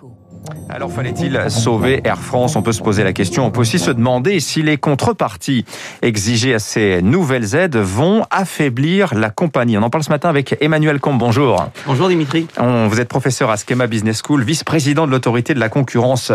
cool. Alors fallait-il sauver Air France? On peut se poser la question. On peut aussi se demander si les contreparties exigées à ces nouvelles aides vont affaiblir la compagnie. On en parle ce matin avec Emmanuel Combe. Bonjour. Bonjour Dimitri. vous êtes professeur à Schema Business School, vice-président de l'autorité de la concurrence.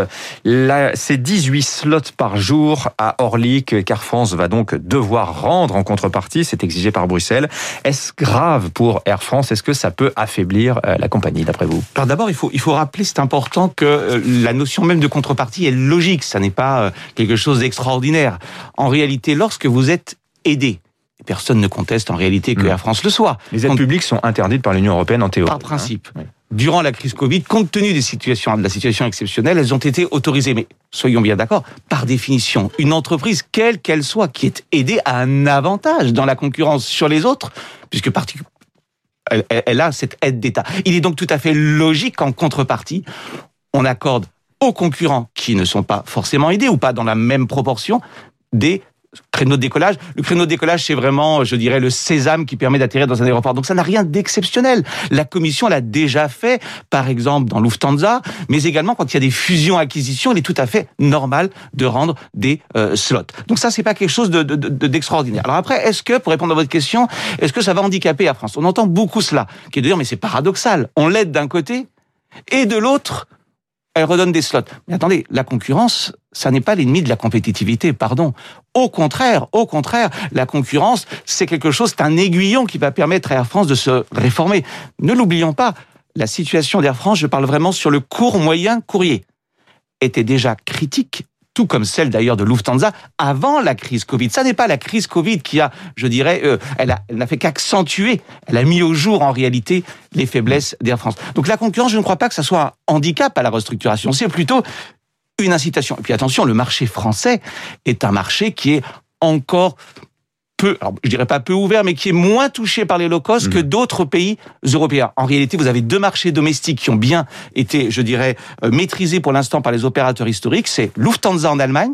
C'est 18 slots par jour à Orly que Air France va donc devoir rendre en contrepartie. C'est exigé par Bruxelles. Est-ce grave pour Air France? Est-ce que ça peut affaiblir euh, la compagnie d'après vous? Alors d'abord, il faut, il faut rappeler, c'est important que euh, la notion même de contrepartie est logique, ça n'est pas euh, quelque chose d'extraordinaire. En réalité, lorsque vous êtes aidé, personne ne conteste en réalité que mm. Air France le soit. Les aides publiques sont interdites par l'Union européenne en théorie. Par principe. Durant la crise Covid, compte tenu des situations, de la situation exceptionnelle, elles ont été autorisées. Mais soyons bien d'accord, par définition, une entreprise, quelle qu'elle soit, qui est aidée a un avantage dans la concurrence sur les autres, puisque elle, elle a cette aide d'État. Il est donc tout à fait logique qu'en contrepartie, on accorde aux concurrents qui ne sont pas forcément aidés ou pas dans la même proportion des créneaux de décollage. Le créneau de décollage, c'est vraiment, je dirais, le sésame qui permet d'atterrir dans un aéroport. Donc ça n'a rien d'exceptionnel. La Commission l'a déjà fait, par exemple dans Lufthansa, mais également quand il y a des fusions-acquisitions, il est tout à fait normal de rendre des euh, slots. Donc ça, c'est pas quelque chose d'extraordinaire. De, Alors après, est-ce que, pour répondre à votre question, est-ce que ça va handicaper la France? On entend beaucoup cela, qui est de dire, mais c'est paradoxal. On l'aide d'un côté, et de l'autre, elle redonne des slots. Mais attendez, la concurrence, ça n'est pas l'ennemi de la compétitivité, pardon. Au contraire, au contraire, la concurrence, c'est quelque chose, c'est un aiguillon qui va permettre à Air France de se réformer. Ne l'oublions pas, la situation d'Air France, je parle vraiment sur le court moyen courrier, était déjà critique tout comme celle d'ailleurs de Lufthansa avant la crise Covid. Ça n'est pas la crise Covid qui a, je dirais, euh, elle n'a fait qu'accentuer, elle a mis au jour en réalité les faiblesses d'Air France. Donc la concurrence, je ne crois pas que ça soit un handicap à la restructuration, c'est plutôt une incitation. Et puis attention, le marché français est un marché qui est encore peu, alors je dirais pas peu ouvert, mais qui est moins touché par les low cost que mhm. d'autres pays européens. En réalité, vous avez deux marchés domestiques qui ont bien été, je dirais, euh, maîtrisés pour l'instant par les opérateurs historiques. C'est Lufthansa en Allemagne,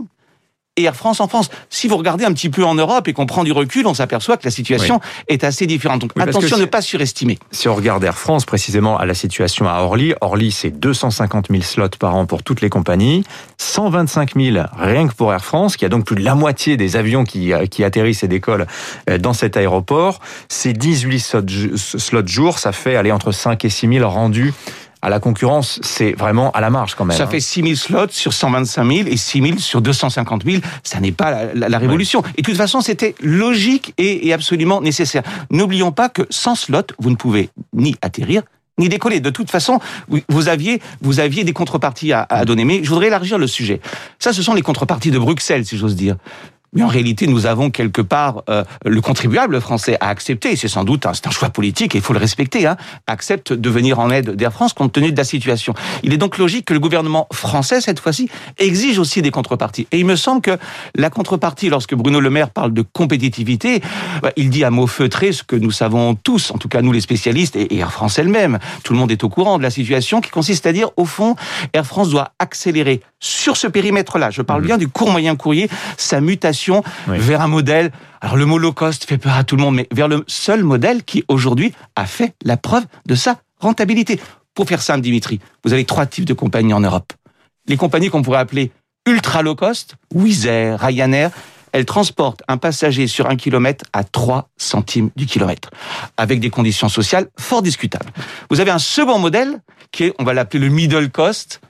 et Air France en France. Si vous regardez un petit peu en Europe et qu'on prend du recul, on s'aperçoit que la situation est assez différente. Donc attention à ne pas surestimer. Si on regarde Air France précisément à la situation à Orly, Orly c'est 250 000 slots par an pour toutes les compagnies, 125 000 rien que pour Air France, qui a donc plus de la moitié des avions qui, euh, qui atterrissent et décollent euh, dans cet aéroport. C'est 18 slots, slots jour, ça fait aller entre 5 et 6 000 rendus à la concurrence, c'est vraiment à la marge quand même. Ça hein. fait 6 000 slots sur 125 000 et 6 000 sur 250 000. Ça n'est pas la, révolution. Et de toute façon, c'était logique et, absolument nécessaire. N'oublions pas que sans slot, vous ne pouvez ni atterrir, ni décoller. De toute façon, vous aviez, vous aviez des contreparties à, à, donner. Mais je voudrais élargir le sujet. Ça, ce sont les contreparties de Bruxelles, si j'ose dire. Mais en réalité, nous avons quelque part euh, le contribuable français à accepter, c'est sans doute un, un choix politique et il faut le respecter, hein, accepte de venir en aide d'Air France compte tenu de la situation. Il est donc logique que le gouvernement français, cette fois-ci, exige aussi des contreparties. Et il me semble que la contrepartie, lorsque Bruno Le Maire parle de compétitivité, bah, il dit à mots feutrés ce que nous savons tous, en tout cas nous les spécialistes et Air France elle-même. Tout le monde est au courant de la situation qui consiste à dire, au fond, Air France doit accélérer sur ce périmètre-là. Je parle mmh. bien du court moyen courrier, sa mutation vers un modèle. Alors le mot low cost fait peur à tout le monde, mais vers le seul modèle qui aujourd'hui a fait la preuve de sa rentabilité. Pour faire simple, Dimitri, vous avez trois types de compagnies en Europe. Les compagnies qu'on pourrait appeler ultra low cost, Wizz Air, Ryanair, elles transportent un passager sur un kilomètre à 3 centimes du kilomètre, avec des conditions sociales fort discutables. Vous avez un second modèle qui est, on va l'appeler le middle cost,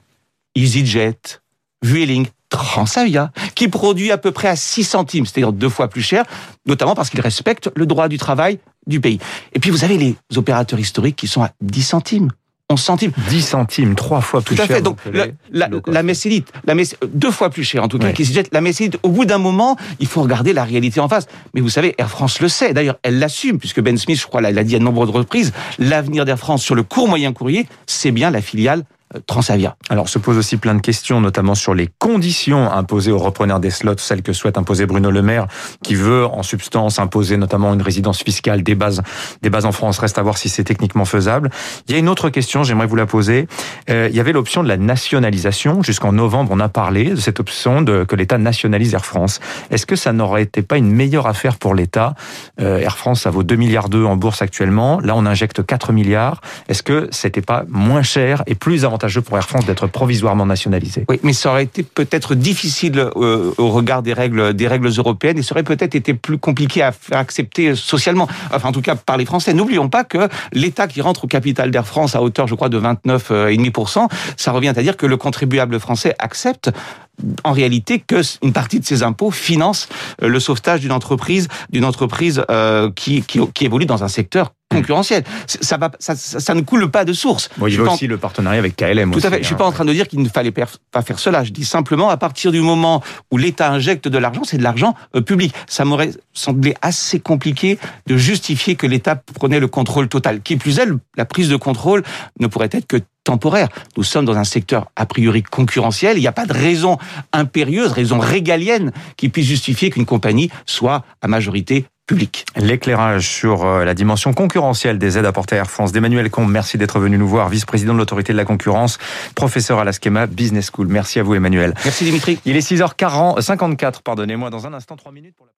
EasyJet, Vueling, Transavia, qui produit à peu près à 6 centimes, c'est-à-dire deux fois plus cher, notamment parce qu'il respecte le droit du travail du pays. Et puis vous avez les opérateurs historiques qui sont à 10 centimes. 11 centimes. 10 centimes, trois fois plus cher. Tout à fait. Donc, la, la, la Messilite, la deux fois plus cher en tout cas, qui se jette. La Messilite, au bout d'un moment, il faut regarder la réalité en face. Mais vous savez, Air France le sait. D'ailleurs, elle l'assume, puisque Ben Smith, je crois, l'a dit à de nombreuses reprises. L'avenir d'Air France sur le court moyen courrier, c'est bien la filiale Transavia. Alors se pose aussi plein de questions, notamment sur les conditions imposées aux repreneurs des slots, celles que souhaite imposer Bruno Le Maire, qui veut en substance imposer notamment une résidence fiscale, des bases, des bases en France. Reste à voir si c'est techniquement faisable. Il y a une autre question, j'aimerais vous la poser. Euh, il y avait l'option de la nationalisation. Jusqu'en novembre, on a parlé de cette option de que l'État nationalise Air France. Est-ce que ça n'aurait été pas une meilleure affaire pour l'État? Euh, Air France, ça vaut 2 milliards d'euros en bourse actuellement. Là, on injecte 4 milliards. Est-ce que c'était pas moins cher et plus avantageux avantageux pour Air France d'être provisoirement nationalisé. Oui, mais ça aurait été peut-être difficile euh, au regard des règles, européennes et ça aurait peut-être été plus compliqué à faire accepter socialement. Enfin, en tout cas, par les Français. N'oublions pas que l'État qui rentre au capital d'Air France à hauteur, je crois, de 29,5%, ça revient à dire que le contribuable français accepte en réalité que une partie de ces impôts finance le sauvetage d'une entreprise, d'une entreprise euh, qui évolue dans un secteur concurrentiel. Ça, va, ça, ça, ne coule pas de source. Bon, il y a aussi le partenariat avec KLM. Tout aussi, à fait. Je suis hein. pas en train de dire qu'il ne fallait pas faire cela. Je dis simplement, à partir du moment où l'État injecte de l'argent, c'est de l'argent euh, public. Ça m'aurait semblé assez compliqué de justifier que l'État prenait le contrôle total. Qui plus est, la prise de contrôle ne pourrait être que temporaire. Nous sommes dans un secteur a priori concurrentiel. Il n'y a pas de raison impérieuse, raison régalienne qui puisse justifier qu'une compagnie soit à majorité publique. L'éclairage sur euh, la dimension concurrentielle des aides apportées à Air France d'Emmanuel Combe. Merci d'être venu nous voir, vice-président de l'autorité de la concurrence, professeur à la Schema Business School. Merci à vous, Emmanuel. Merci Dimitri. Il est 6h40, 54, pardonnez-moi, dans un instant, 3 minutes pour la...